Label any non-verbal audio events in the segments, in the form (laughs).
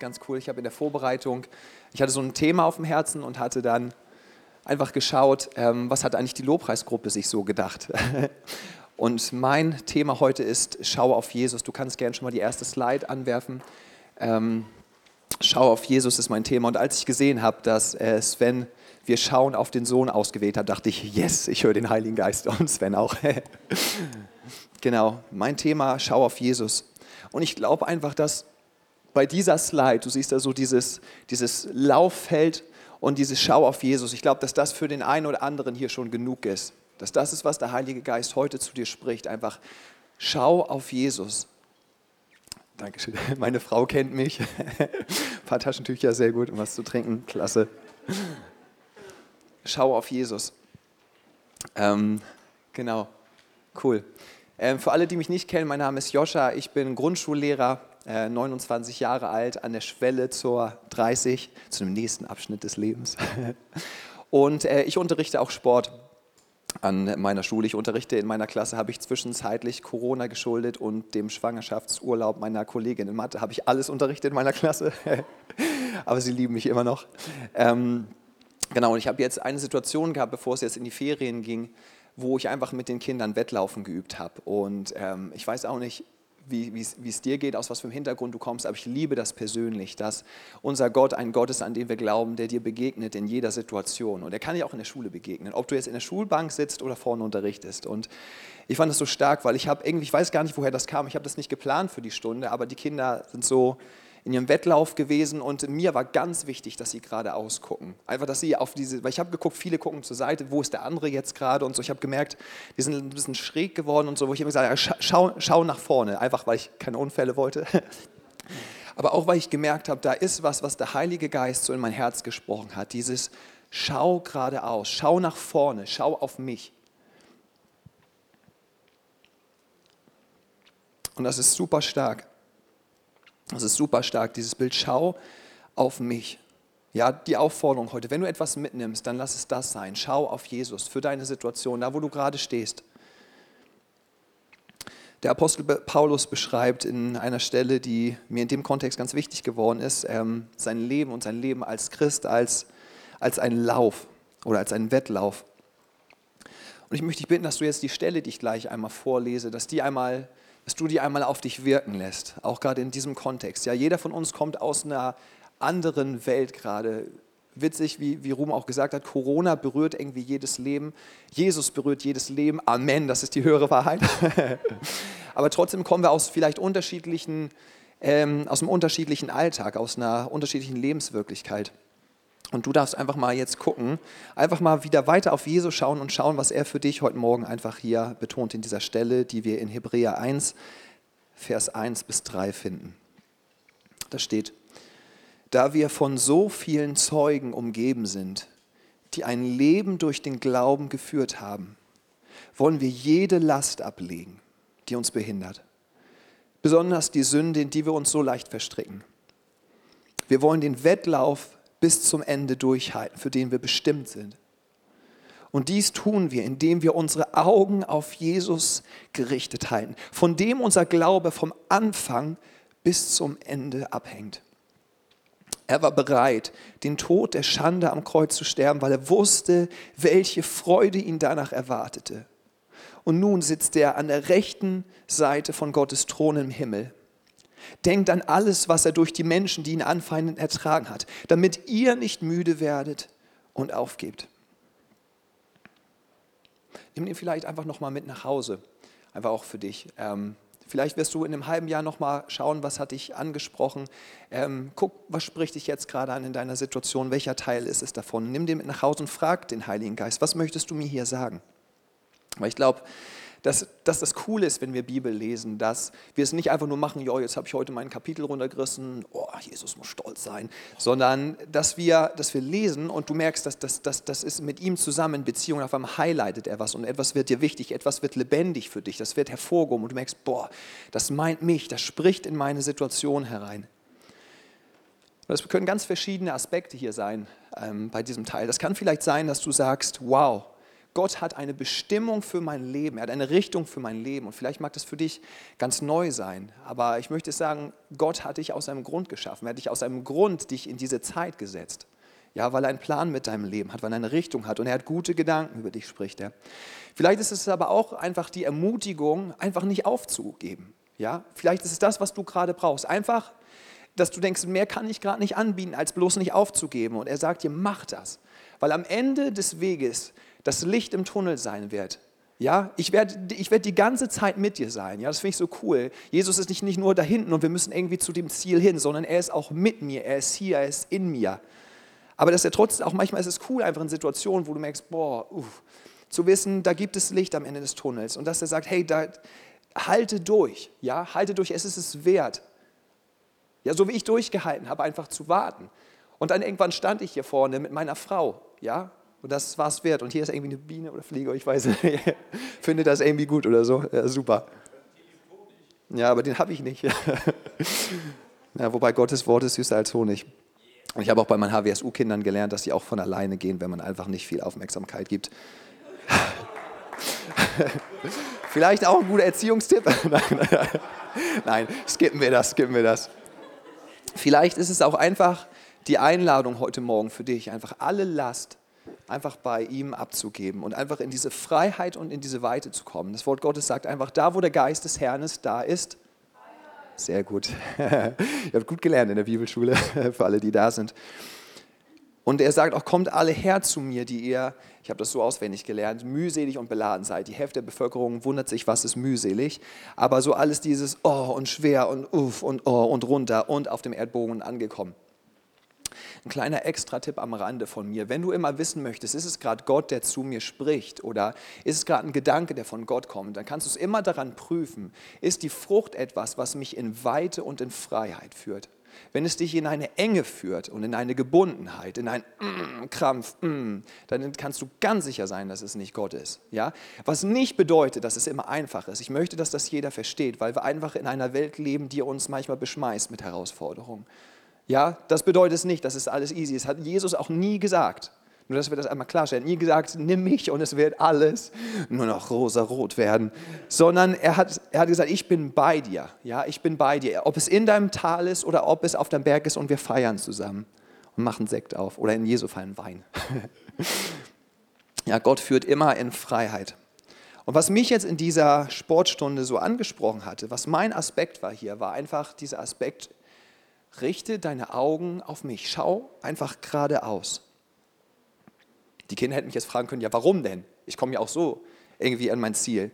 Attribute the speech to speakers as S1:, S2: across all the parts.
S1: ganz cool. Ich habe in der Vorbereitung, ich hatte so ein Thema auf dem Herzen und hatte dann einfach geschaut, ähm, was hat eigentlich die Lobpreisgruppe sich so gedacht. (laughs) Und mein Thema heute ist, schau auf Jesus. Du kannst gerne schon mal die erste Slide anwerfen. Ähm, schau auf Jesus ist mein Thema. Und als ich gesehen habe, dass äh, Sven wir schauen auf den Sohn ausgewählt hat, dachte ich, yes, ich höre den Heiligen Geist und Sven auch. (laughs) genau, mein Thema, schau auf Jesus. Und ich glaube einfach, dass bei dieser Slide, du siehst da so dieses, dieses Lauffeld und dieses Schau auf Jesus, ich glaube, dass das für den einen oder anderen hier schon genug ist. Dass das ist, was der Heilige Geist heute zu dir spricht. Einfach schau auf Jesus. Dankeschön. (laughs) Meine Frau kennt mich. Ein (laughs) paar Taschentücher, sehr gut, um was zu trinken. Klasse. Schau auf Jesus. Ähm, genau, cool. Ähm, für alle, die mich nicht kennen, mein Name ist Joscha. Ich bin Grundschullehrer, äh, 29 Jahre alt, an der Schwelle zur 30, zu dem nächsten Abschnitt des Lebens. (laughs) Und äh, ich unterrichte auch Sport an meiner Schule. Ich unterrichte in meiner Klasse, habe ich zwischenzeitlich Corona geschuldet und dem Schwangerschaftsurlaub meiner Kollegin in Mathe habe ich alles unterrichtet in meiner Klasse. (laughs) Aber sie lieben mich immer noch. Ähm, genau, und ich habe jetzt eine Situation gehabt, bevor es jetzt in die Ferien ging, wo ich einfach mit den Kindern Wettlaufen geübt habe. Und ähm, ich weiß auch nicht, wie es dir geht, aus was für einem Hintergrund du kommst, aber ich liebe das persönlich, dass unser Gott ein Gott ist, an den wir glauben, der dir begegnet in jeder Situation. Und er kann dir auch in der Schule begegnen, ob du jetzt in der Schulbank sitzt oder vorne unterrichtest. Und ich fand das so stark, weil ich habe irgendwie, ich weiß gar nicht, woher das kam, ich habe das nicht geplant für die Stunde, aber die Kinder sind so in ihrem Wettlauf gewesen und mir war ganz wichtig, dass sie gerade ausgucken. Einfach, dass sie auf diese, weil ich habe geguckt, viele gucken zur Seite, wo ist der andere jetzt gerade und so. Ich habe gemerkt, die sind ein bisschen schräg geworden und so, wo ich immer gesagt habe, schau, schau nach vorne, einfach weil ich keine Unfälle wollte. (laughs) Aber auch weil ich gemerkt habe, da ist was, was der Heilige Geist so in mein Herz gesprochen hat. Dieses Schau geradeaus, schau nach vorne, schau auf mich. Und das ist super stark. Das ist super stark, dieses Bild. Schau auf mich. Ja, die Aufforderung heute, wenn du etwas mitnimmst, dann lass es das sein. Schau auf Jesus für deine Situation, da wo du gerade stehst. Der Apostel Paulus beschreibt in einer Stelle, die mir in dem Kontext ganz wichtig geworden ist, ähm, sein Leben und sein Leben als Christ als, als einen Lauf oder als einen Wettlauf. Und ich möchte dich bitten, dass du jetzt die Stelle, die ich gleich einmal vorlese, dass die einmal dass du die einmal auf dich wirken lässt, auch gerade in diesem Kontext. Ja, jeder von uns kommt aus einer anderen Welt gerade. Witzig, wie, wie Ruhm auch gesagt hat, Corona berührt irgendwie jedes Leben. Jesus berührt jedes Leben. Amen, das ist die höhere Wahrheit. (laughs) Aber trotzdem kommen wir aus vielleicht unterschiedlichen, ähm, aus einem unterschiedlichen Alltag, aus einer unterschiedlichen Lebenswirklichkeit. Und du darfst einfach mal jetzt gucken, einfach mal wieder weiter auf Jesus schauen und schauen, was er für dich heute Morgen einfach hier betont in dieser Stelle, die wir in Hebräer 1, Vers 1 bis 3 finden. Da steht, da wir von so vielen Zeugen umgeben sind, die ein Leben durch den Glauben geführt haben, wollen wir jede Last ablegen, die uns behindert. Besonders die Sünde, in die wir uns so leicht verstricken. Wir wollen den Wettlauf bis zum Ende durchhalten, für den wir bestimmt sind. Und dies tun wir, indem wir unsere Augen auf Jesus gerichtet halten, von dem unser Glaube vom Anfang bis zum Ende abhängt. Er war bereit, den Tod der Schande am Kreuz zu sterben, weil er wusste, welche Freude ihn danach erwartete. Und nun sitzt er an der rechten Seite von Gottes Thron im Himmel Denkt an alles, was er durch die Menschen, die ihn anfeinden, ertragen hat, damit ihr nicht müde werdet und aufgebt. Nimm ihn vielleicht einfach nochmal mit nach Hause, einfach auch für dich. Ähm, vielleicht wirst du in einem halben Jahr nochmal schauen, was hat dich angesprochen. Ähm, guck, was spricht dich jetzt gerade an in deiner Situation, welcher Teil ist es davon. Nimm den mit nach Hause und frag den Heiligen Geist, was möchtest du mir hier sagen? Weil ich glaube, dass, dass das cool ist, wenn wir Bibel lesen, dass wir es nicht einfach nur machen, ja, jetzt habe ich heute mein Kapitel runtergerissen, oh, Jesus muss stolz sein, sondern dass wir, dass wir lesen und du merkst, dass das dass, dass ist mit ihm zusammen Beziehung, auf einmal highlightet er was und etwas wird dir wichtig, etwas wird lebendig für dich, das wird hervorgehoben und du merkst, boah, das meint mich, das spricht in meine Situation herein. Das können ganz verschiedene Aspekte hier sein ähm, bei diesem Teil. Das kann vielleicht sein, dass du sagst, wow, Gott hat eine Bestimmung für mein Leben, er hat eine Richtung für mein Leben. Und vielleicht mag das für dich ganz neu sein, aber ich möchte sagen, Gott hat dich aus einem Grund geschaffen, er hat dich aus einem Grund dich in diese Zeit gesetzt. Ja, weil er einen Plan mit deinem Leben hat, weil er eine Richtung hat und er hat gute Gedanken über dich, spricht er. Vielleicht ist es aber auch einfach die Ermutigung, einfach nicht aufzugeben. Ja, vielleicht ist es das, was du gerade brauchst. Einfach, dass du denkst, mehr kann ich gerade nicht anbieten, als bloß nicht aufzugeben. Und er sagt dir, mach das. Weil am Ende des Weges das Licht im Tunnel sein wird. Ja, ich werde ich werd die ganze Zeit mit dir sein. Ja, das finde ich so cool. Jesus ist nicht, nicht nur da hinten und wir müssen irgendwie zu dem Ziel hin, sondern er ist auch mit mir. Er ist hier, er ist in mir. Aber dass er trotzdem, auch manchmal ist es cool, einfach in Situationen, wo du merkst, boah, uff, zu wissen, da gibt es Licht am Ende des Tunnels. Und dass er sagt, hey, da, halte durch, ja, halte durch, es ist es wert. Ja, so wie ich durchgehalten habe, einfach zu warten. Und dann irgendwann stand ich hier vorne mit meiner Frau, ja, und das war es wert. Und hier ist irgendwie eine Biene oder Fliege, ich weiß nicht, (laughs) finde das irgendwie gut oder so, ja, super. Ja, aber den habe ich nicht. (laughs) ja, wobei Gottes Wort ist süßer als Honig. Und ich habe auch bei meinen HWSU-Kindern gelernt, dass sie auch von alleine gehen, wenn man einfach nicht viel Aufmerksamkeit gibt. (laughs) Vielleicht auch ein guter Erziehungstipp? nein, nein, skippen wir das, skippen wir das. Vielleicht ist es auch einfach die Einladung heute Morgen für dich, einfach alle Last einfach bei ihm abzugeben und einfach in diese Freiheit und in diese Weite zu kommen. Das Wort Gottes sagt einfach, da wo der Geist des Herrn ist, da ist sehr gut. (laughs) Ihr habt gut gelernt in der Bibelschule, (laughs) für alle, die da sind. Und er sagt auch, kommt alle her zu mir, die ihr, ich habe das so auswendig gelernt, mühselig und beladen seid. Die Hälfte der Bevölkerung wundert sich, was ist mühselig. Aber so alles dieses Oh und schwer und Uff und Oh und runter und auf dem Erdbogen angekommen. Ein kleiner Extra-Tipp am Rande von mir. Wenn du immer wissen möchtest, ist es gerade Gott, der zu mir spricht oder ist es gerade ein Gedanke, der von Gott kommt, dann kannst du es immer daran prüfen. Ist die Frucht etwas, was mich in Weite und in Freiheit führt? Wenn es dich in eine Enge führt und in eine Gebundenheit, in einen mm, Krampf, mm, dann kannst du ganz sicher sein, dass es nicht Gott ist. Ja? Was nicht bedeutet, dass es immer einfach ist. Ich möchte, dass das jeder versteht, weil wir einfach in einer Welt leben, die uns manchmal beschmeißt mit Herausforderungen. Ja, das bedeutet es nicht, dass es alles easy ist. Hat Jesus auch nie gesagt. Nur, dass wir das einmal klarstellen. Nie gesagt, nimm mich und es wird alles nur noch rosa-rot werden. Sondern er hat, er hat gesagt, ich bin bei dir. Ja, ich bin bei dir. Ob es in deinem Tal ist oder ob es auf deinem Berg ist und wir feiern zusammen und machen Sekt auf. Oder in Jesu Fall Wein. (laughs) ja, Gott führt immer in Freiheit. Und was mich jetzt in dieser Sportstunde so angesprochen hatte, was mein Aspekt war hier, war einfach dieser Aspekt, richte deine Augen auf mich, schau einfach geradeaus. Die Kinder hätten mich jetzt fragen können, ja warum denn? Ich komme ja auch so irgendwie an mein Ziel.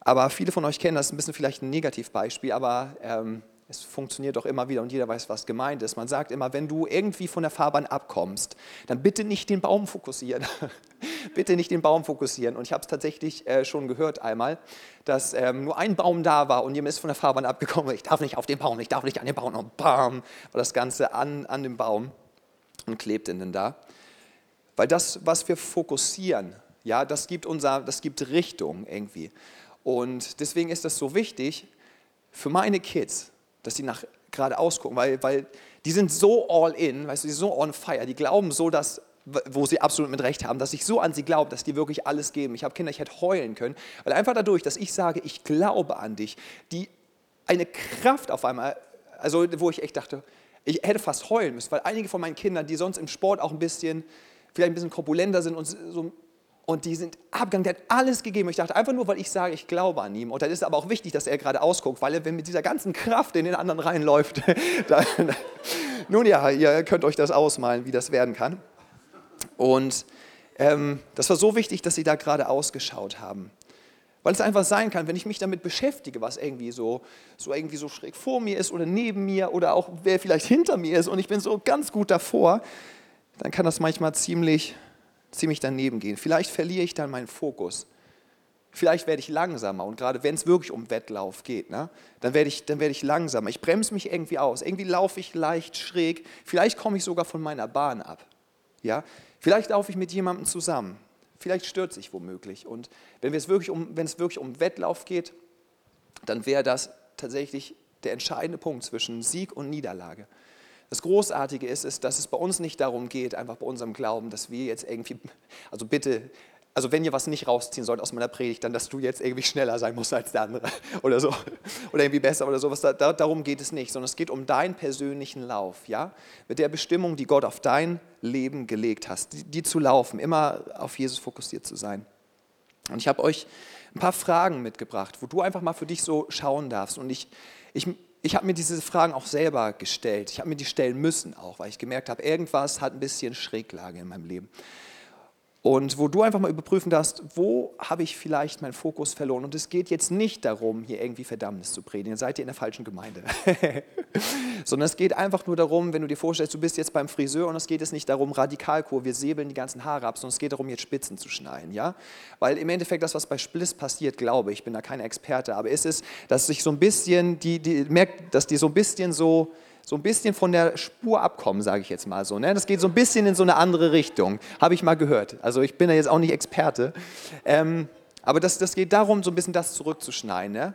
S1: Aber viele von euch kennen das, ein bisschen vielleicht ein Negativbeispiel, aber ähm, es funktioniert doch immer wieder und jeder weiß, was gemeint ist. Man sagt immer, wenn du irgendwie von der Fahrbahn abkommst, dann bitte nicht den Baum fokussieren. (laughs) bitte nicht den Baum fokussieren. Und ich habe es tatsächlich äh, schon gehört einmal, dass ähm, nur ein Baum da war und jemand ist von der Fahrbahn abgekommen. Ich darf nicht auf den Baum, ich darf nicht an den Baum. Und bam, war das Ganze an, an dem Baum und klebte denn da. Weil das, was wir fokussieren, ja, das gibt, unser, das gibt Richtung irgendwie. Und deswegen ist das so wichtig für meine Kids, dass sie nach geradeaus gucken, weil, weil die sind so all in, weißt du, die sind so on fire, die glauben so, dass, wo sie absolut mit Recht haben, dass ich so an sie glaube, dass die wirklich alles geben. Ich habe Kinder, ich hätte heulen können, weil einfach dadurch, dass ich sage, ich glaube an dich, die eine Kraft auf einmal, also wo ich echt dachte, ich hätte fast heulen müssen, weil einige von meinen Kindern, die sonst im Sport auch ein bisschen, vielleicht ein bisschen korpulenter sind und so und die sind abgegangen, der hat alles gegeben. Ich dachte einfach nur, weil ich sage, ich glaube an ihm. Und dann ist es aber auch wichtig, dass er gerade ausguckt, weil er wenn mit dieser ganzen Kraft in den anderen reinläuft. (laughs) dann, (laughs) nun ja, ihr könnt euch das ausmalen, wie das werden kann. Und ähm, das war so wichtig, dass sie da gerade ausgeschaut haben. Weil es einfach sein kann, wenn ich mich damit beschäftige, was irgendwie so, so irgendwie so schräg vor mir ist oder neben mir oder auch wer vielleicht hinter mir ist und ich bin so ganz gut davor, dann kann das manchmal ziemlich ziemlich daneben gehen. Vielleicht verliere ich dann meinen Fokus. Vielleicht werde ich langsamer und gerade wenn es wirklich um Wettlauf geht, ne, dann, werde ich, dann werde ich langsamer. Ich bremse mich irgendwie aus. Irgendwie laufe ich leicht schräg. Vielleicht komme ich sogar von meiner Bahn ab. Ja? Vielleicht laufe ich mit jemandem zusammen. Vielleicht stürze ich womöglich. Und wenn es wirklich um, wenn es wirklich um Wettlauf geht, dann wäre das tatsächlich der entscheidende Punkt zwischen Sieg und Niederlage. Das Großartige ist, ist, dass es bei uns nicht darum geht, einfach bei unserem Glauben, dass wir jetzt irgendwie, also bitte also wenn ihr was nicht rausziehen sollt aus meiner Predigt, dann, dass du jetzt irgendwie schneller sein musst als der andere (laughs) oder so. Oder irgendwie besser oder sowas. Da, da, darum geht es nicht, sondern es geht um deinen persönlichen Lauf, ja? Mit der Bestimmung, die Gott auf dein Leben gelegt hast, die, die zu laufen, immer auf Jesus fokussiert zu sein. Und ich habe euch ein paar Fragen mitgebracht, wo du einfach mal für dich so schauen darfst. Und ich, ich, ich habe mir diese Fragen auch selber gestellt. Ich habe mir die stellen müssen auch, weil ich gemerkt habe, irgendwas hat ein bisschen Schräglage in meinem Leben. Und wo du einfach mal überprüfen darfst, wo habe ich vielleicht meinen Fokus verloren. Und es geht jetzt nicht darum, hier irgendwie Verdammnis zu predigen, dann seid ihr in der falschen Gemeinde. (laughs) Sondern es geht einfach nur darum, wenn du dir vorstellst, du bist jetzt beim Friseur und es geht jetzt nicht darum, Radikalkur, wir säbeln die ganzen Haare ab, sondern es geht darum, jetzt Spitzen zu schneiden. Ja? Weil im Endeffekt das, was bei Spliss passiert, glaube ich, ich bin da kein Experte, aber ist es, dass sich so ein bisschen, die, die merkt, dass die so ein bisschen so so ein bisschen von der Spur abkommen, sage ich jetzt mal so. Ne? Das geht so ein bisschen in so eine andere Richtung, habe ich mal gehört. Also ich bin da jetzt auch nicht Experte. Ähm, aber das, das geht darum, so ein bisschen das zurückzuschneiden. Ne?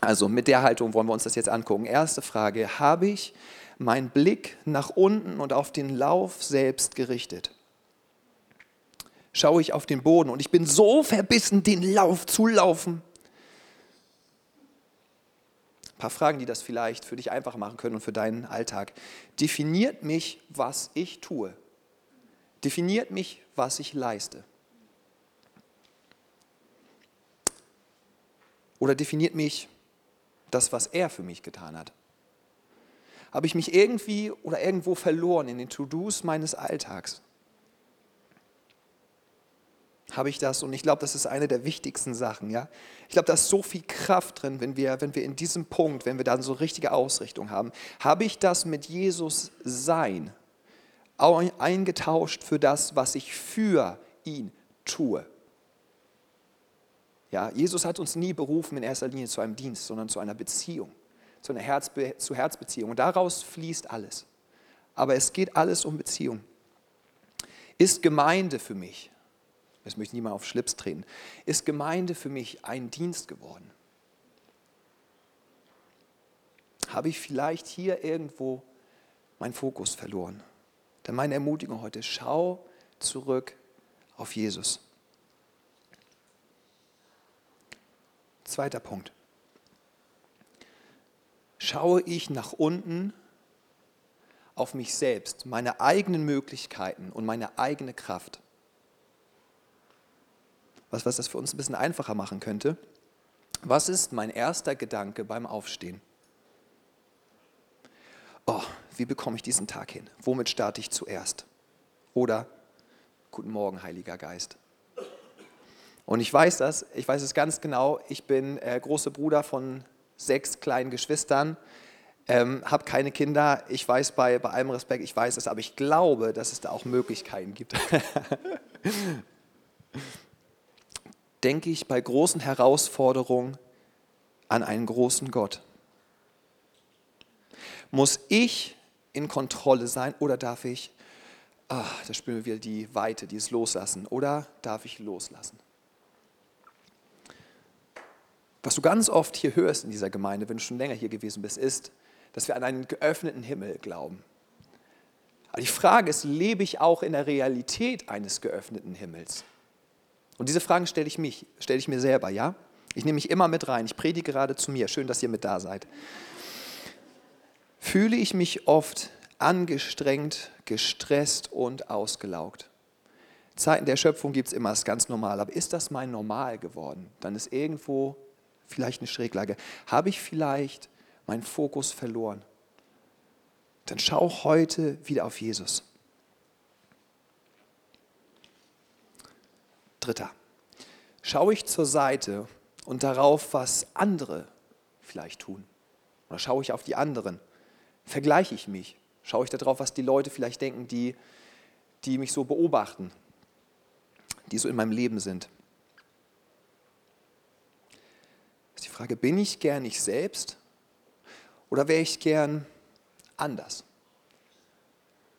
S1: Also mit der Haltung wollen wir uns das jetzt angucken. Erste Frage, habe ich meinen Blick nach unten und auf den Lauf selbst gerichtet? Schaue ich auf den Boden und ich bin so verbissen, den Lauf zu laufen, ein paar Fragen, die das vielleicht für dich einfacher machen können und für deinen Alltag. Definiert mich, was ich tue. Definiert mich, was ich leiste. Oder definiert mich das, was er für mich getan hat. Habe ich mich irgendwie oder irgendwo verloren in den To-Dos meines Alltags? Habe ich das und ich glaube, das ist eine der wichtigsten Sachen. Ja? Ich glaube, da ist so viel Kraft drin, wenn wir, wenn wir in diesem Punkt, wenn wir dann so richtige Ausrichtung haben. Habe ich das mit Jesus sein eingetauscht für das, was ich für ihn tue? Ja, Jesus hat uns nie berufen in erster Linie zu einem Dienst, sondern zu einer Beziehung, zu einer Herzbe zu Herzbeziehung. Und daraus fließt alles. Aber es geht alles um Beziehung. Ist Gemeinde für mich jetzt möchte ich niemand auf Schlips treten, ist Gemeinde für mich ein Dienst geworden? Habe ich vielleicht hier irgendwo meinen Fokus verloren? Denn meine Ermutigung heute, schau zurück auf Jesus. Zweiter Punkt. Schaue ich nach unten auf mich selbst, meine eigenen Möglichkeiten und meine eigene Kraft? Was, was das für uns ein bisschen einfacher machen könnte. Was ist mein erster Gedanke beim Aufstehen? Oh, wie bekomme ich diesen Tag hin? Womit starte ich zuerst? Oder Guten Morgen, Heiliger Geist. Und ich weiß das, ich weiß es ganz genau. Ich bin äh, großer Bruder von sechs kleinen Geschwistern, ähm, habe keine Kinder. Ich weiß bei, bei allem Respekt, ich weiß es, aber ich glaube, dass es da auch Möglichkeiten gibt. (laughs) denke ich bei großen Herausforderungen an einen großen Gott. Muss ich in Kontrolle sein oder darf ich, ach, da spüren wir wieder die Weite, dieses Loslassen, oder darf ich loslassen? Was du ganz oft hier hörst in dieser Gemeinde, wenn du schon länger hier gewesen bist, ist, dass wir an einen geöffneten Himmel glauben. Aber die Frage ist, lebe ich auch in der Realität eines geöffneten Himmels? Und diese Fragen stelle ich, mich, stelle ich mir selber, ja? Ich nehme mich immer mit rein. Ich predige gerade zu mir. Schön, dass ihr mit da seid. Fühle ich mich oft angestrengt, gestresst und ausgelaugt? Zeiten der Schöpfung gibt es immer, das ist ganz normal. Aber ist das mein Normal geworden? Dann ist irgendwo vielleicht eine Schräglage. Habe ich vielleicht meinen Fokus verloren? Dann schau heute wieder auf Jesus. Dritter. Schaue ich zur Seite und darauf, was andere vielleicht tun? Oder schaue ich auf die anderen? Vergleiche ich mich? Schaue ich darauf, was die Leute vielleicht denken, die, die mich so beobachten, die so in meinem Leben sind? Ist die Frage, bin ich gern ich selbst oder wäre ich gern anders?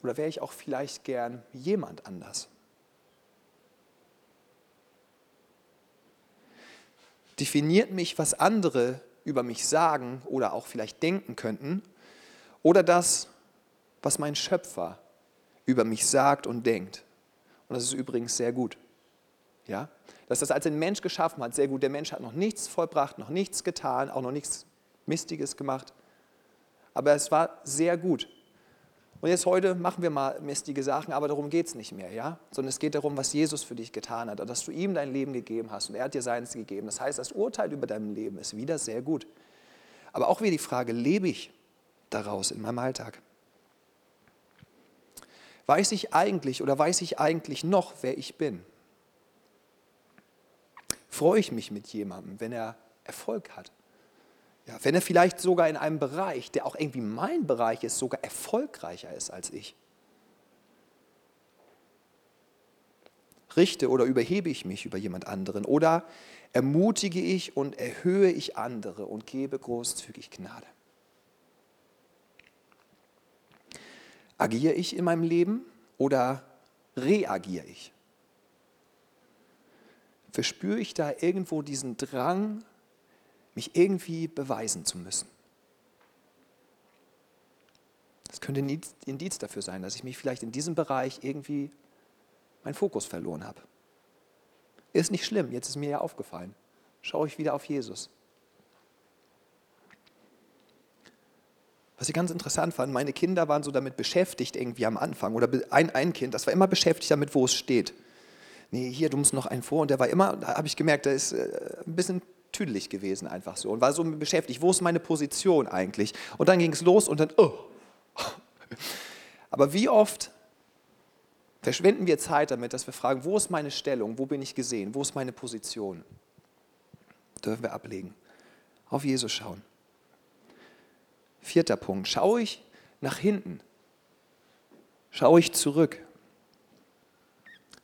S1: Oder wäre ich auch vielleicht gern jemand anders? Definiert mich, was andere über mich sagen oder auch vielleicht denken könnten? Oder das, was mein Schöpfer über mich sagt und denkt? Und das ist übrigens sehr gut. Ja? Dass das als ein Mensch geschaffen hat, sehr gut. Der Mensch hat noch nichts vollbracht, noch nichts getan, auch noch nichts Mistiges gemacht. Aber es war sehr gut. Und jetzt heute machen wir mal mistige Sachen, aber darum geht es nicht mehr, ja? Sondern es geht darum, was Jesus für dich getan hat, dass du ihm dein Leben gegeben hast und er hat dir seins gegeben. Das heißt, das Urteil über dein Leben ist wieder sehr gut. Aber auch wieder die Frage, lebe ich daraus in meinem Alltag? Weiß ich eigentlich oder weiß ich eigentlich noch, wer ich bin? Freue ich mich mit jemandem, wenn er Erfolg hat? Ja, wenn er vielleicht sogar in einem Bereich, der auch irgendwie mein Bereich ist, sogar erfolgreicher ist als ich. Richte oder überhebe ich mich über jemand anderen oder ermutige ich und erhöhe ich andere und gebe großzügig Gnade. Agiere ich in meinem Leben oder reagiere ich? Verspüre ich da irgendwo diesen Drang, mich irgendwie beweisen zu müssen. Das könnte ein Indiz dafür sein, dass ich mich vielleicht in diesem Bereich irgendwie meinen Fokus verloren habe. Ist nicht schlimm, jetzt ist mir ja aufgefallen. Schaue ich wieder auf Jesus. Was ich ganz interessant fand, meine Kinder waren so damit beschäftigt irgendwie am Anfang, oder ein, ein Kind, das war immer beschäftigt damit, wo es steht. Nee, hier, du musst noch einen vor. Und der war immer, da habe ich gemerkt, der ist äh, ein bisschen tüdelig gewesen einfach so und war so beschäftigt, wo ist meine Position eigentlich? Und dann ging es los und dann, oh. Aber wie oft verschwenden wir Zeit damit, dass wir fragen, wo ist meine Stellung, wo bin ich gesehen, wo ist meine Position? Dürfen wir ablegen. Auf Jesus schauen. Vierter Punkt, schaue ich nach hinten? Schaue ich zurück?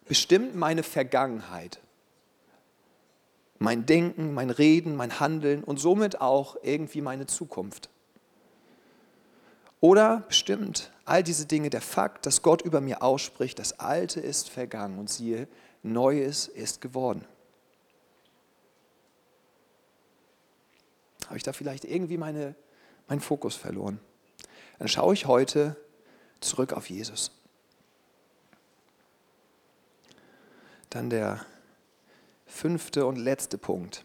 S1: Bestimmt meine Vergangenheit mein Denken, mein Reden, mein Handeln und somit auch irgendwie meine Zukunft. Oder bestimmt all diese Dinge der Fakt, dass Gott über mir ausspricht, das Alte ist vergangen und siehe, Neues ist geworden. Habe ich da vielleicht irgendwie meine, meinen Fokus verloren? Dann schaue ich heute zurück auf Jesus. Dann der fünfte und letzte Punkt,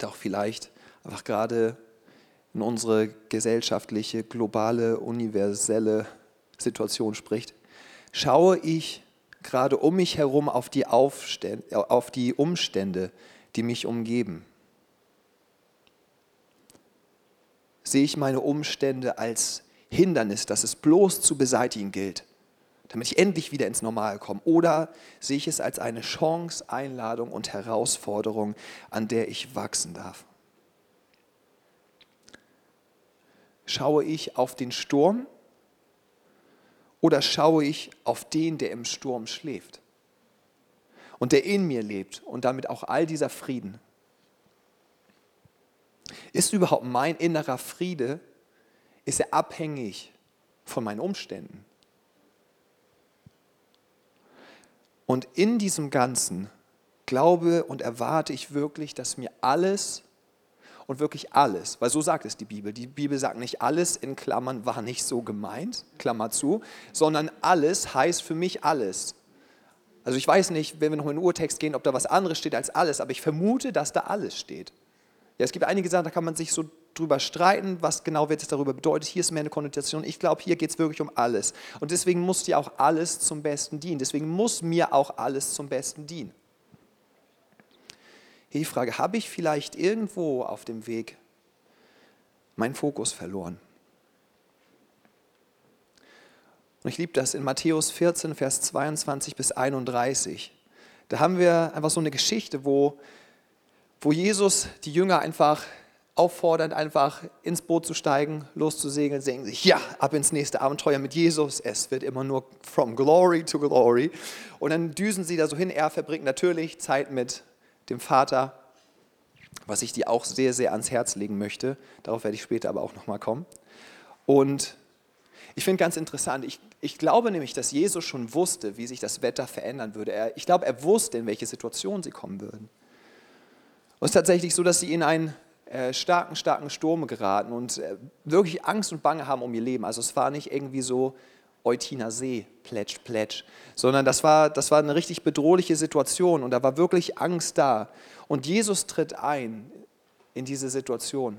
S1: der auch vielleicht einfach gerade in unsere gesellschaftliche, globale, universelle Situation spricht. Schaue ich gerade um mich herum auf die, Aufstände, auf die Umstände, die mich umgeben? Sehe ich meine Umstände als Hindernis, das es bloß zu beseitigen gilt? Damit ich endlich wieder ins Normal komme? Oder sehe ich es als eine Chance, Einladung und Herausforderung, an der ich wachsen darf? Schaue ich auf den Sturm oder schaue ich auf den, der im Sturm schläft und der in mir lebt und damit auch all dieser Frieden? Ist überhaupt mein innerer Friede, ist er abhängig von meinen Umständen? Und in diesem Ganzen glaube und erwarte ich wirklich, dass mir alles und wirklich alles, weil so sagt es die Bibel, die Bibel sagt nicht alles in Klammern war nicht so gemeint, Klammer zu, sondern alles heißt für mich alles. Also ich weiß nicht, wenn wir noch in den Urtext gehen, ob da was anderes steht als alles, aber ich vermute, dass da alles steht. Ja, es gibt einige Sachen, da kann man sich so drüber streiten, was genau wird es darüber bedeutet. Hier ist mehr eine Konnotation. Ich glaube, hier geht es wirklich um alles. Und deswegen muss dir auch alles zum Besten dienen. Deswegen muss mir auch alles zum Besten dienen. Hier die Frage, habe ich vielleicht irgendwo auf dem Weg meinen Fokus verloren? Und ich liebe das in Matthäus 14, Vers 22 bis 31. Da haben wir einfach so eine Geschichte, wo wo Jesus die Jünger einfach auffordert, einfach ins Boot zu steigen, loszusegeln, denken sich, ja, ab ins nächste Abenteuer mit Jesus. Es wird immer nur from glory to glory. Und dann düsen sie da so hin. Er verbringt natürlich Zeit mit dem Vater, was ich dir auch sehr, sehr ans Herz legen möchte. Darauf werde ich später aber auch nochmal kommen. Und ich finde ganz interessant, ich, ich glaube nämlich, dass Jesus schon wusste, wie sich das Wetter verändern würde. Er, ich glaube, er wusste, in welche Situation sie kommen würden. Und es ist tatsächlich so, dass sie in einen äh, starken, starken Sturm geraten und äh, wirklich Angst und Bange haben um ihr Leben. Also es war nicht irgendwie so, Eutiner See, plätsch, plätsch, sondern das war, das war eine richtig bedrohliche Situation und da war wirklich Angst da. Und Jesus tritt ein in diese Situation.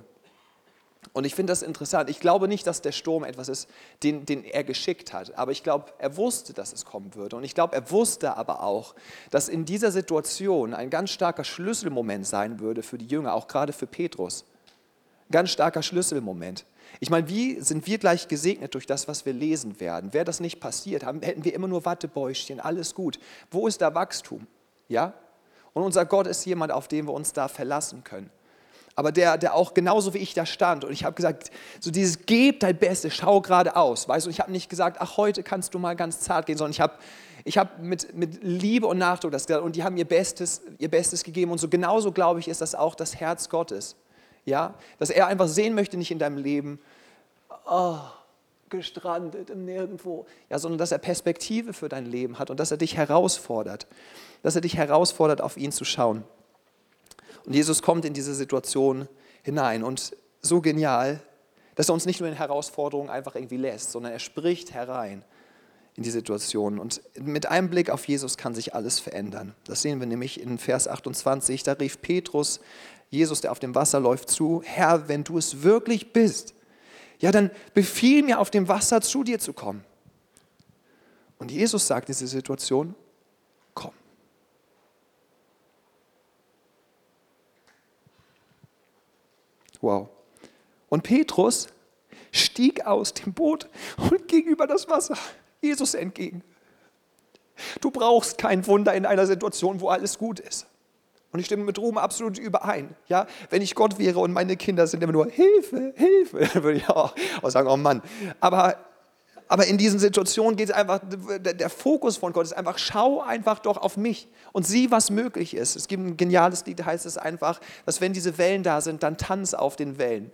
S1: Und ich finde das interessant. Ich glaube nicht, dass der Sturm etwas ist, den, den er geschickt hat. Aber ich glaube, er wusste, dass es kommen würde. Und ich glaube, er wusste aber auch, dass in dieser Situation ein ganz starker Schlüsselmoment sein würde für die Jünger, auch gerade für Petrus. Ganz starker Schlüsselmoment. Ich meine, wie sind wir gleich gesegnet durch das, was wir lesen werden? Wäre das nicht passiert, hätten wir immer nur Wattebäuschen, alles gut. Wo ist da Wachstum? Ja? Und unser Gott ist jemand, auf den wir uns da verlassen können aber der, der auch genauso wie ich da stand. Und ich habe gesagt, so dieses Geb dein Bestes, schau geradeaus. Weißt du, ich habe nicht gesagt, ach, heute kannst du mal ganz zart gehen, sondern ich habe ich hab mit, mit Liebe und Nachdruck das gesagt und die haben ihr Bestes, ihr Bestes gegeben. Und so genauso, glaube ich, ist das auch das Herz Gottes. Ja, dass er einfach sehen möchte, nicht in deinem Leben, oh, gestrandet im Nirgendwo, ja, sondern dass er Perspektive für dein Leben hat und dass er dich herausfordert, dass er dich herausfordert, auf ihn zu schauen. Und Jesus kommt in diese Situation hinein und so genial, dass er uns nicht nur in Herausforderungen einfach irgendwie lässt, sondern er spricht herein in die Situation. Und mit einem Blick auf Jesus kann sich alles verändern. Das sehen wir nämlich in Vers 28. Da rief Petrus, Jesus, der auf dem Wasser läuft, zu, Herr, wenn du es wirklich bist, ja, dann befiehl mir auf dem Wasser zu dir zu kommen. Und Jesus sagt in dieser Situation, Wow. Und Petrus stieg aus dem Boot und ging über das Wasser Jesus entgegen. Du brauchst kein Wunder in einer Situation, wo alles gut ist. Und ich stimme mit Ruhm absolut überein. Ja, wenn ich Gott wäre und meine Kinder sind immer nur Hilfe, Hilfe, (laughs) würde ich auch sagen, oh Mann. Aber aber in diesen Situationen geht es einfach, der Fokus von Gott ist einfach, schau einfach doch auf mich und sieh, was möglich ist. Es gibt ein geniales Lied, da heißt es einfach, dass wenn diese Wellen da sind, dann tanz auf den Wellen.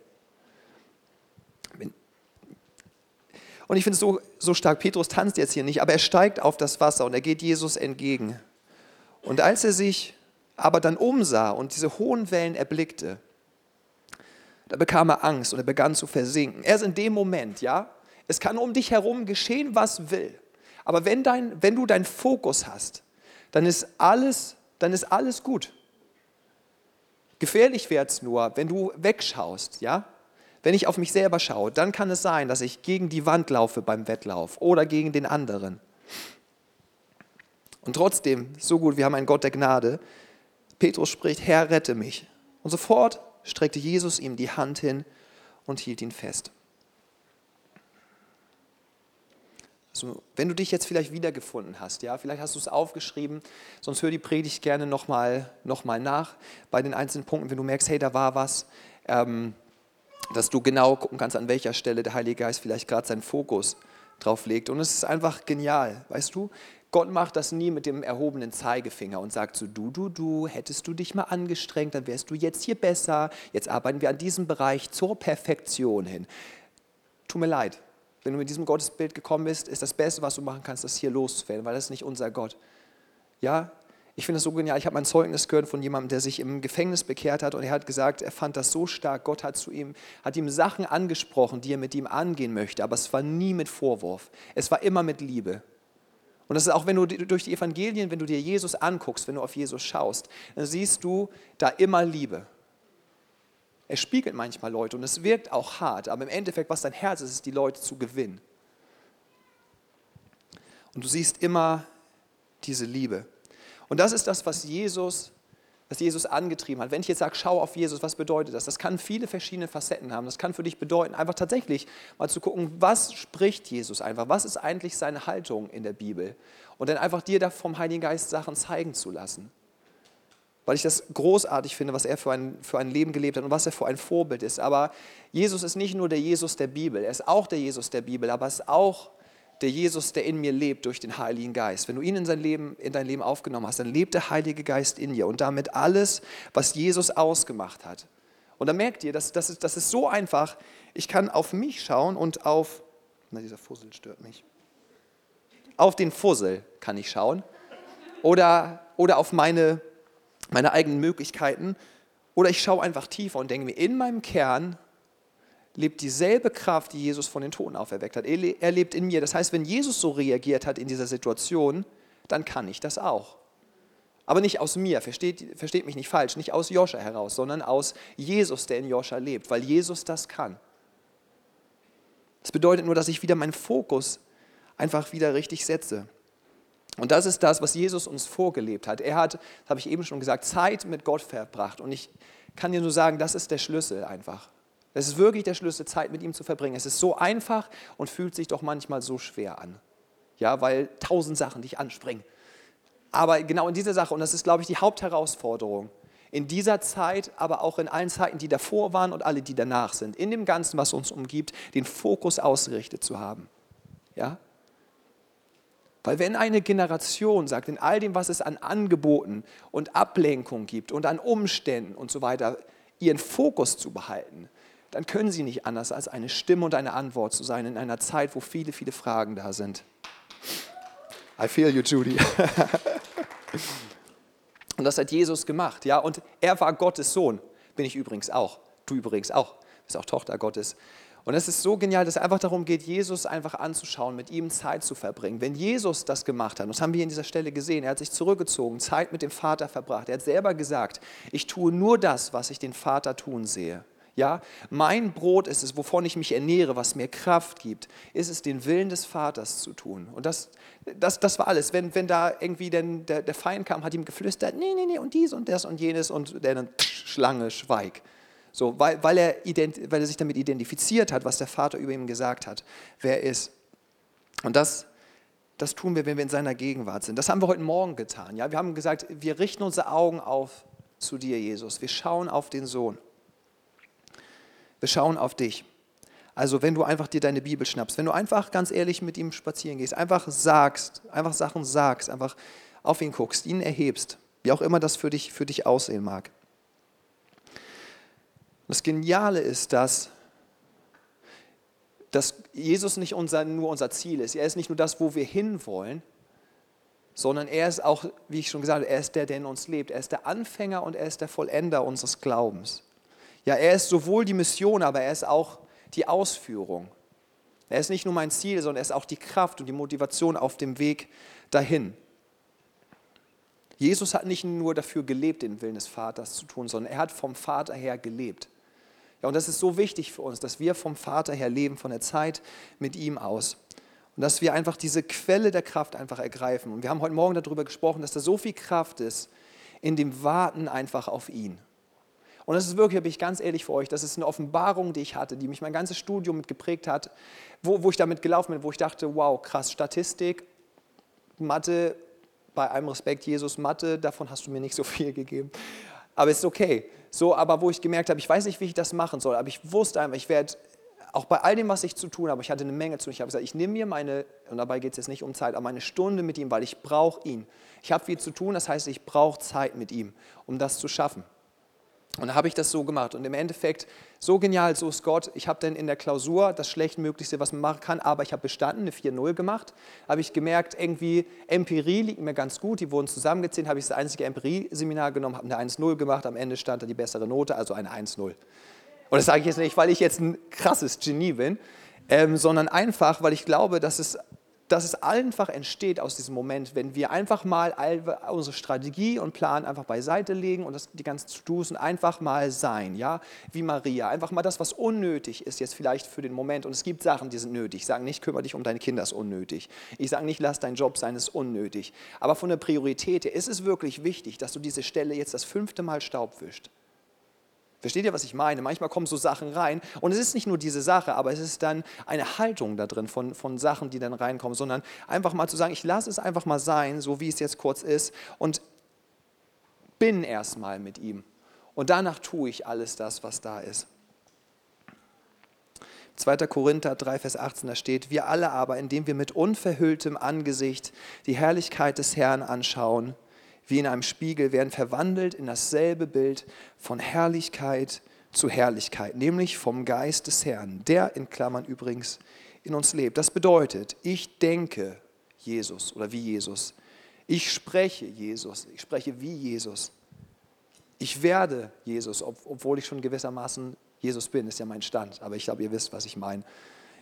S1: Und ich finde es so, so stark, Petrus tanzt jetzt hier nicht, aber er steigt auf das Wasser und er geht Jesus entgegen. Und als er sich aber dann umsah und diese hohen Wellen erblickte, da bekam er Angst und er begann zu versinken. Erst in dem Moment, ja, es kann um dich herum geschehen, was will. Aber wenn, dein, wenn du deinen Fokus hast, dann ist alles, dann ist alles gut. Gefährlich wird es nur, wenn du wegschaust, ja? Wenn ich auf mich selber schaue, dann kann es sein, dass ich gegen die Wand laufe beim Wettlauf oder gegen den anderen. Und trotzdem, so gut, wir haben einen Gott der Gnade. Petrus spricht, Herr, rette mich. Und sofort streckte Jesus ihm die Hand hin und hielt ihn fest. So, wenn du dich jetzt vielleicht wiedergefunden hast, ja, vielleicht hast du es aufgeschrieben, sonst hör die Predigt gerne nochmal noch mal nach bei den einzelnen Punkten, wenn du merkst, hey, da war was, ähm, dass du genau gucken kannst, an welcher Stelle der Heilige Geist vielleicht gerade seinen Fokus drauf legt. Und es ist einfach genial, weißt du? Gott macht das nie mit dem erhobenen Zeigefinger und sagt so, du, du, du, hättest du dich mal angestrengt, dann wärst du jetzt hier besser. Jetzt arbeiten wir an diesem Bereich zur Perfektion hin. Tut mir leid, wenn du mit diesem Gottesbild gekommen bist, ist das Beste, was du machen kannst, das hier loszuwerden, weil das ist nicht unser Gott. Ja, ich finde das so genial. Ich habe ein Zeugnis gehört von jemandem, der sich im Gefängnis bekehrt hat und er hat gesagt, er fand das so stark. Gott hat zu ihm, hat ihm Sachen angesprochen, die er mit ihm angehen möchte, aber es war nie mit Vorwurf. Es war immer mit Liebe. Und das ist auch, wenn du durch die Evangelien, wenn du dir Jesus anguckst, wenn du auf Jesus schaust, dann siehst du da immer Liebe. Er spiegelt manchmal Leute und es wirkt auch hart, aber im Endeffekt, was dein Herz ist, ist die Leute zu gewinnen. Und du siehst immer diese Liebe. Und das ist das, was Jesus, was Jesus angetrieben hat. Wenn ich jetzt sage, schau auf Jesus, was bedeutet das? Das kann viele verschiedene Facetten haben. Das kann für dich bedeuten, einfach tatsächlich mal zu gucken, was spricht Jesus einfach? Was ist eigentlich seine Haltung in der Bibel? Und dann einfach dir da vom Heiligen Geist Sachen zeigen zu lassen weil ich das großartig finde, was er für ein, für ein Leben gelebt hat und was er für ein Vorbild ist. Aber Jesus ist nicht nur der Jesus der Bibel, er ist auch der Jesus der Bibel, aber er ist auch der Jesus, der in mir lebt durch den Heiligen Geist. Wenn du ihn in, sein Leben, in dein Leben aufgenommen hast, dann lebt der Heilige Geist in dir und damit alles, was Jesus ausgemacht hat. Und dann merkt ihr, das, das, ist, das ist so einfach. Ich kann auf mich schauen und auf, na dieser Fussel stört mich, auf den Fussel kann ich schauen oder, oder auf meine meine eigenen Möglichkeiten. Oder ich schaue einfach tiefer und denke mir, in meinem Kern, lebt dieselbe Kraft, die Jesus von den Toten auferweckt hat. Er lebt in mir. Das heißt, wenn Jesus so reagiert hat in dieser Situation, dann kann ich das auch. Aber nicht aus mir, versteht, versteht mich nicht falsch, nicht aus Joscha heraus, sondern aus Jesus, der in Joscha lebt, weil Jesus das kann. Das bedeutet nur, dass ich wieder meinen Fokus einfach wieder richtig setze. Und das ist das, was Jesus uns vorgelebt hat. Er hat, das habe ich eben schon gesagt, Zeit mit Gott verbracht. Und ich kann dir nur sagen, das ist der Schlüssel einfach. Es ist wirklich der Schlüssel, Zeit mit ihm zu verbringen. Es ist so einfach und fühlt sich doch manchmal so schwer an. Ja, weil tausend Sachen dich anspringen. Aber genau in dieser Sache, und das ist, glaube ich, die Hauptherausforderung, in dieser Zeit, aber auch in allen Zeiten, die davor waren und alle, die danach sind, in dem Ganzen, was uns umgibt, den Fokus ausgerichtet zu haben. Ja? Weil wenn eine Generation sagt, in all dem, was es an Angeboten und Ablenkung gibt und an Umständen und so weiter, ihren Fokus zu behalten, dann können sie nicht anders als eine Stimme und eine Antwort zu sein in einer Zeit, wo viele, viele Fragen da sind. I feel you, Judy. (laughs) und das hat Jesus gemacht, ja. Und er war Gottes Sohn, bin ich übrigens auch. Du übrigens auch, bist auch Tochter Gottes. Und es ist so genial, dass es einfach darum geht, Jesus einfach anzuschauen, mit ihm Zeit zu verbringen. Wenn Jesus das gemacht hat, das haben wir in dieser Stelle gesehen, er hat sich zurückgezogen, Zeit mit dem Vater verbracht. Er hat selber gesagt, ich tue nur das, was ich den Vater tun sehe. Ja, mein Brot ist es, wovon ich mich ernähre, was mir Kraft gibt, ist es, den Willen des Vaters zu tun. Und das, das, das war alles. Wenn, wenn da irgendwie denn der, der Feind kam, hat ihm geflüstert, nee, nee, nee, und dies und das und jenes und der dann, Schlange, schweig. So, weil, weil, er weil er sich damit identifiziert hat, was der Vater über ihm gesagt hat, wer er ist. Und das, das tun wir, wenn wir in seiner Gegenwart sind. Das haben wir heute Morgen getan. Ja? Wir haben gesagt, wir richten unsere Augen auf zu dir, Jesus. Wir schauen auf den Sohn. Wir schauen auf dich. Also wenn du einfach dir deine Bibel schnappst, wenn du einfach ganz ehrlich mit ihm spazieren gehst, einfach sagst, einfach Sachen sagst, einfach auf ihn guckst, ihn erhebst, wie auch immer das für dich, für dich aussehen mag. Das Geniale ist, dass, dass Jesus nicht unser, nur unser Ziel ist. Er ist nicht nur das, wo wir hinwollen, sondern er ist auch, wie ich schon gesagt habe, er ist der, der in uns lebt. Er ist der Anfänger und er ist der Vollender unseres Glaubens. Ja, er ist sowohl die Mission, aber er ist auch die Ausführung. Er ist nicht nur mein Ziel, sondern er ist auch die Kraft und die Motivation auf dem Weg dahin. Jesus hat nicht nur dafür gelebt, den Willen des Vaters zu tun, sondern er hat vom Vater her gelebt. Ja, und das ist so wichtig für uns, dass wir vom Vater her leben, von der Zeit mit ihm aus. Und dass wir einfach diese Quelle der Kraft einfach ergreifen. Und wir haben heute Morgen darüber gesprochen, dass da so viel Kraft ist in dem Warten einfach auf ihn. Und das ist wirklich, bin ich ganz ehrlich für euch, das ist eine Offenbarung, die ich hatte, die mich mein ganzes Studium mit geprägt hat, wo, wo ich damit gelaufen bin, wo ich dachte, wow, krass, Statistik, Mathe, bei allem Respekt, Jesus, Mathe, davon hast du mir nicht so viel gegeben. Aber es ist okay. So, aber wo ich gemerkt habe, ich weiß nicht, wie ich das machen soll, aber ich wusste einfach, ich werde auch bei all dem, was ich zu tun habe, ich hatte eine Menge zu tun. Ich habe gesagt, ich nehme mir meine, und dabei geht es jetzt nicht um Zeit, aber meine Stunde mit ihm, weil ich brauche ihn. Ich habe viel zu tun, das heißt, ich brauche Zeit mit ihm, um das zu schaffen. Und da habe ich das so gemacht. Und im Endeffekt, so genial, so ist Gott. Ich habe dann in der Klausur das Schlechtmöglichste, was man machen kann, aber ich habe bestanden, eine 4-0 gemacht. Habe ich gemerkt, irgendwie Empirie liegt mir ganz gut. Die wurden zusammengezählt, habe ich das einzige Empirie-Seminar genommen, habe eine 1-0 gemacht. Am Ende stand da die bessere Note, also eine 1-0. Und das sage ich jetzt nicht, weil ich jetzt ein krasses Genie bin, ähm, sondern einfach, weil ich glaube, dass es dass es einfach entsteht aus diesem Moment, wenn wir einfach mal unsere Strategie und Plan einfach beiseite legen und das, die ganzen To-Dos und einfach mal sein, ja, wie Maria, einfach mal das, was unnötig ist jetzt vielleicht für den Moment und es gibt Sachen, die sind nötig. Ich sage nicht, kümmere dich um deine Kinder, ist unnötig. Ich sage nicht, lass deinen Job sein, ist unnötig. Aber von der Priorität her ist es wirklich wichtig, dass du diese Stelle jetzt das fünfte Mal Staub wischt. Versteht ihr, was ich meine? Manchmal kommen so Sachen rein und es ist nicht nur diese Sache, aber es ist dann eine Haltung da drin von, von Sachen, die dann reinkommen, sondern einfach mal zu sagen, ich lasse es einfach mal sein, so wie es jetzt kurz ist und bin erstmal mit ihm. Und danach tue ich alles das, was da ist. 2. Korinther 3, Vers 18, da steht, wir alle aber, indem wir mit unverhülltem Angesicht die Herrlichkeit des Herrn anschauen, wie in einem Spiegel, werden verwandelt in dasselbe Bild von Herrlichkeit zu Herrlichkeit, nämlich vom Geist des Herrn, der in Klammern übrigens in uns lebt. Das bedeutet, ich denke Jesus oder wie Jesus. Ich spreche Jesus. Ich spreche wie Jesus. Ich werde Jesus, obwohl ich schon gewissermaßen Jesus bin, ist ja mein Stand, aber ich glaube, ihr wisst, was ich meine.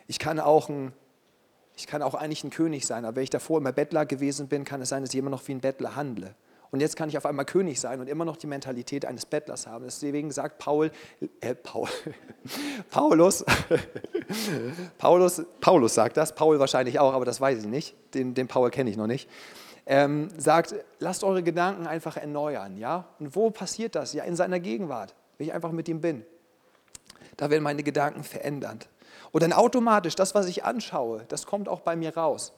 S1: Ich kann auch ein ich kann auch eigentlich ein König sein, aber wenn ich davor immer Bettler gewesen bin, kann es sein, dass ich immer noch wie ein Bettler handle. Und jetzt kann ich auf einmal König sein und immer noch die Mentalität eines Bettlers haben. Deswegen sagt Paul, äh, Paul, (laughs) Paulus, (laughs) Paulus, Paulus sagt das, Paul wahrscheinlich auch, aber das weiß ich nicht, den, den Paul kenne ich noch nicht. Ähm, sagt, lasst eure Gedanken einfach erneuern. Ja? Und wo passiert das? Ja, in seiner Gegenwart, wenn ich einfach mit ihm bin. Da werden meine Gedanken verändert. Und dann automatisch, das, was ich anschaue, das kommt auch bei mir raus.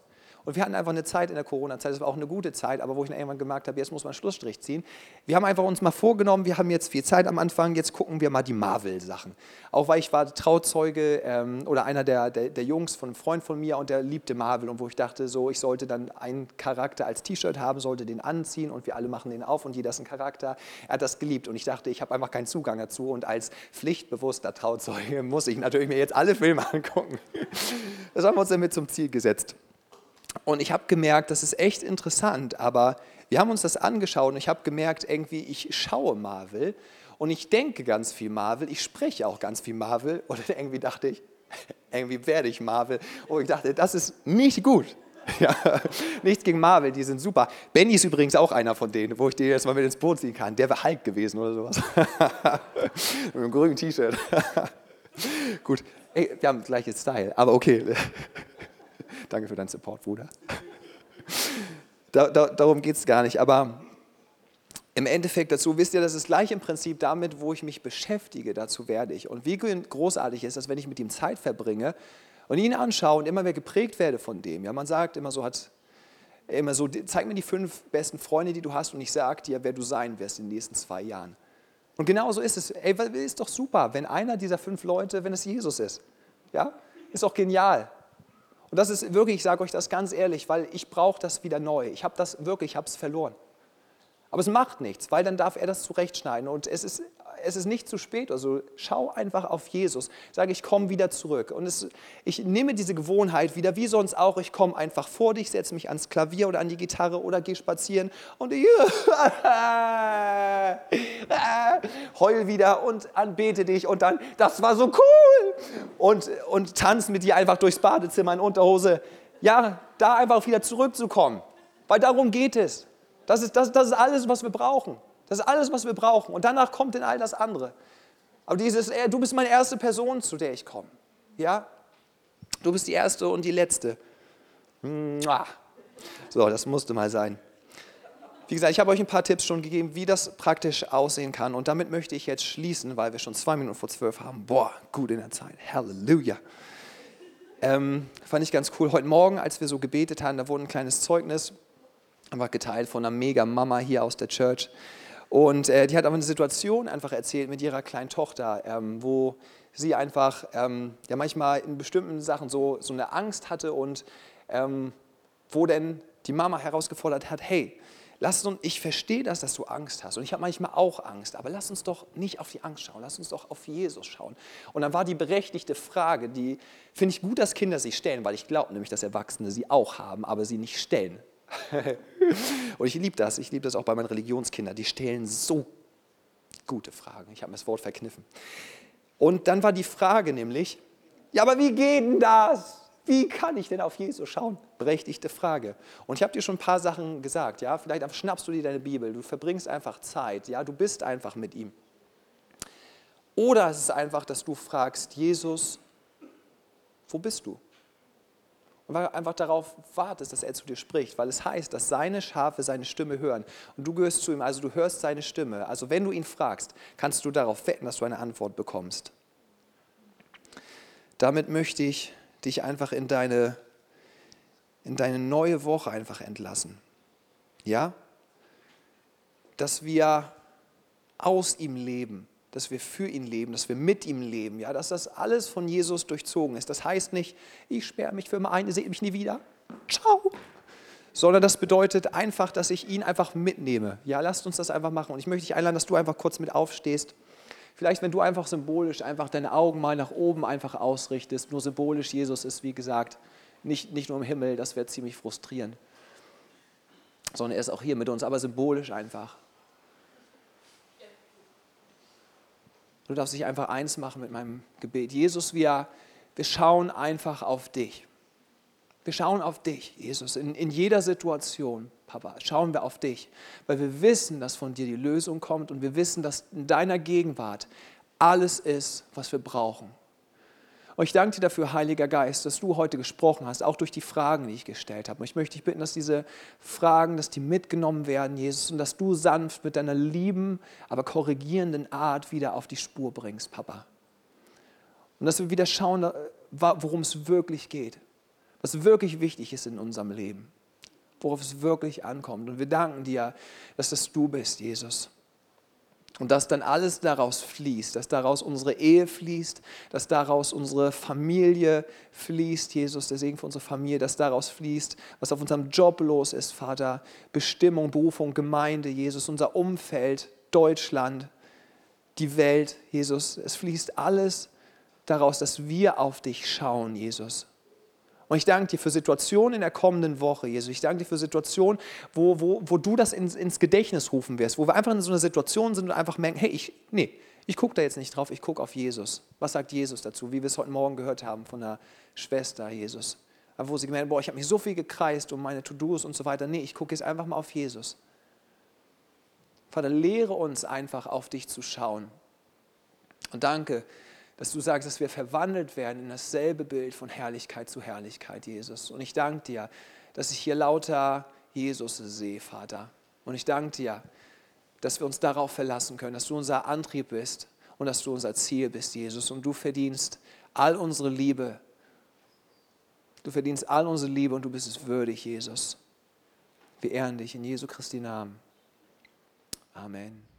S1: Und wir hatten einfach eine Zeit in der Corona-Zeit, das war auch eine gute Zeit, aber wo ich dann irgendwann gemerkt habe, jetzt muss man einen Schlussstrich ziehen. Wir haben einfach uns mal vorgenommen, wir haben jetzt viel Zeit am Anfang, jetzt gucken wir mal die Marvel-Sachen. Auch weil ich war Trauzeuge ähm, oder einer der, der, der, Jungs von einem Freund von mir und der liebte Marvel und wo ich dachte, so, ich sollte dann einen Charakter als T-Shirt haben, sollte den anziehen und wir alle machen den auf und jeder ist ein Charakter. Er hat das geliebt und ich dachte, ich habe einfach keinen Zugang dazu und als pflichtbewusster Trauzeuge (laughs) muss ich natürlich mir jetzt alle Filme (laughs) angucken. Das haben wir uns damit zum Ziel gesetzt. Und ich habe gemerkt, das ist echt interessant, aber wir haben uns das angeschaut und ich habe gemerkt, irgendwie, ich schaue Marvel und ich denke ganz viel Marvel, ich spreche auch ganz viel Marvel und (laughs) irgendwie dachte ich, (laughs) irgendwie werde ich Marvel. Und ich dachte, das ist nicht gut. (laughs) Ja, nichts gegen Marvel, die sind super. Benny ist übrigens auch einer von denen, wo ich den jetzt mal mit ins Boot ziehen kann. Der wäre Hulk gewesen oder sowas. mit einem grünen T-Shirt. Gut, Ey, wir haben gleiches Style, aber okay. (laughs) Danke für deinen Support, Bruder. (laughs) Da, da, darum geht es gar nicht. Aber im Endeffekt dazu wisst ihr, das ist gleich im Prinzip damit, wo ich mich beschäftige, dazu werde ich. Und wie großartig ist das, wenn ich mit ihm Zeit verbringe und ihn anschaue und immer mehr geprägt werde von dem. Ja, man sagt immer so, hat immer so, zeig mir die fünf besten Freunde, die du hast und ich sage dir, wer du sein wirst in den nächsten zwei Jahren. Und genau so ist es. Ey, ist doch super, wenn einer dieser fünf Leute, wenn es Jesus ist. Ja, ist doch genial. Und das ist wirklich, ich sage euch das ganz ehrlich, weil ich brauche das wieder neu. Ich habe das wirklich, ich habe es verloren. Aber es macht nichts, weil dann darf er das zurechtschneiden. Und es ist es ist nicht zu spät. Also schau einfach auf Jesus. Sage, ich komme wieder zurück. Und es, ich nehme diese Gewohnheit wieder, wie sonst auch. Ich komme einfach vor dich, setze mich ans Klavier oder an die Gitarre oder gehe spazieren und (laughs) heul wieder und anbete dich. Und dann, das war so cool. Und, und tanz mit dir einfach durchs Badezimmer in Unterhose. Ja, da einfach wieder zurückzukommen. Weil darum geht es. Das ist, das, das ist alles, was wir brauchen. Das ist alles, was wir brauchen. Und danach kommt dann all das andere. Aber dieses, du bist meine erste Person, zu der ich komme. Ja? Du bist die erste und die letzte. So, das musste mal sein. Wie gesagt, ich habe euch ein paar Tipps schon gegeben, wie das praktisch aussehen kann. Und damit möchte ich jetzt schließen, weil wir schon zwei Minuten vor zwölf haben. Boah, gut in der Zeit. Halleluja. Ähm, fand ich ganz cool. Heute Morgen, als wir so gebetet haben, da wurde ein kleines Zeugnis einfach geteilt von einer mega Mama hier aus der Church. Und äh, die hat aber eine Situation einfach erzählt mit ihrer kleinen Tochter, ähm, wo sie einfach ähm, ja manchmal in bestimmten Sachen so, so eine Angst hatte und ähm, wo denn die Mama herausgefordert hat, hey, lass uns, ich verstehe das, dass du Angst hast und ich habe manchmal auch Angst, aber lass uns doch nicht auf die Angst schauen, lass uns doch auf Jesus schauen. Und dann war die berechtigte Frage, die finde ich gut, dass Kinder sich stellen, weil ich glaube nämlich, dass Erwachsene sie auch haben, aber sie nicht stellen. (laughs) und ich liebe das, ich liebe das auch bei meinen Religionskindern, die stellen so gute Fragen. Ich habe mir das Wort verkniffen. Und dann war die Frage nämlich, ja, aber wie geht denn das? Wie kann ich denn auf Jesus schauen? Berechtigte Frage. Und ich habe dir schon ein paar Sachen gesagt, ja, vielleicht schnappst du dir deine Bibel, du verbringst einfach Zeit, ja, du bist einfach mit ihm. Oder es ist einfach, dass du fragst, Jesus, wo bist du? Und weil einfach darauf wartest, dass er zu dir spricht, weil es heißt, dass seine Schafe seine Stimme hören und du gehörst zu ihm, also du hörst seine Stimme. Also wenn du ihn fragst, kannst du darauf wetten, dass du eine Antwort bekommst. Damit möchte ich dich einfach in deine, in deine neue Woche einfach entlassen. Ja? Dass wir aus ihm leben dass wir für ihn leben, dass wir mit ihm leben, ja, dass das alles von Jesus durchzogen ist. Das heißt nicht, ich sperre mich für immer ein, ihr seht mich nie wieder, ciao, sondern das bedeutet einfach, dass ich ihn einfach mitnehme. Ja, lasst uns das einfach machen und ich möchte dich einladen, dass du einfach kurz mit aufstehst. Vielleicht, wenn du einfach symbolisch einfach deine Augen mal nach oben einfach ausrichtest, nur symbolisch, Jesus ist, wie gesagt, nicht, nicht nur im Himmel, das wäre ziemlich frustrierend, sondern er ist auch hier mit uns, aber symbolisch einfach. Du darfst dich einfach eins machen mit meinem Gebet. Jesus, wir, wir schauen einfach auf dich. Wir schauen auf dich, Jesus, in, in jeder Situation, Papa, schauen wir auf dich, weil wir wissen, dass von dir die Lösung kommt und wir wissen, dass in deiner Gegenwart alles ist, was wir brauchen. Und ich danke dir dafür, Heiliger Geist, dass du heute gesprochen hast, auch durch die Fragen, die ich gestellt habe. Und ich möchte dich bitten, dass diese Fragen, dass die mitgenommen werden, Jesus, und dass du sanft mit deiner lieben, aber korrigierenden Art wieder auf die Spur bringst, Papa. Und dass wir wieder schauen, äh, worum es wirklich geht, was wirklich wichtig ist in unserem Leben, worauf es wirklich ankommt. Und wir danken dir, dass das du bist, Jesus. Und dass dann alles daraus fließt, dass daraus unsere Ehe fließt, dass daraus unsere Familie fließt, Jesus, der Segen für unsere Familie, dass daraus fließt, was auf unserem Job los ist, Vater, Bestimmung, Berufung, Gemeinde, Jesus, unser Umfeld, Deutschland, die Welt, Jesus. Es fließt alles daraus, dass wir auf dich schauen, Jesus. Und ich danke dir für Situationen in der kommenden Woche, Jesus. Ich danke dir für Situationen, wo, wo, wo du das ins, ins Gedächtnis rufen wirst, wo wir einfach in so einer Situation sind und einfach merken, hey, ich, nee, ich gucke da jetzt nicht drauf, ich gucke auf Jesus. Was sagt Jesus dazu, wie wir es heute Morgen gehört haben von der Schwester Jesus. Wo sie gemerkt hat, boah, ich habe mich so viel gekreist um meine To-Dos und so weiter. Nee, ich gucke jetzt einfach mal auf Jesus. Vater, lehre uns einfach auf dich zu schauen. Und danke, dass du sagst, dass wir verwandelt werden in dasselbe Bild von Herrlichkeit zu Herrlichkeit, Jesus. Und ich danke dir, dass ich hier lauter Jesus sehe, Vater. Und ich danke dir, dass wir uns darauf verlassen können, dass du unser Antrieb bist und dass du unser Ziel bist, Jesus. Und du verdienst all unsere Liebe. Du verdienst all unsere Liebe und du bist es würdig, Jesus. Wir ehren dich in Jesu Christi Namen. Amen.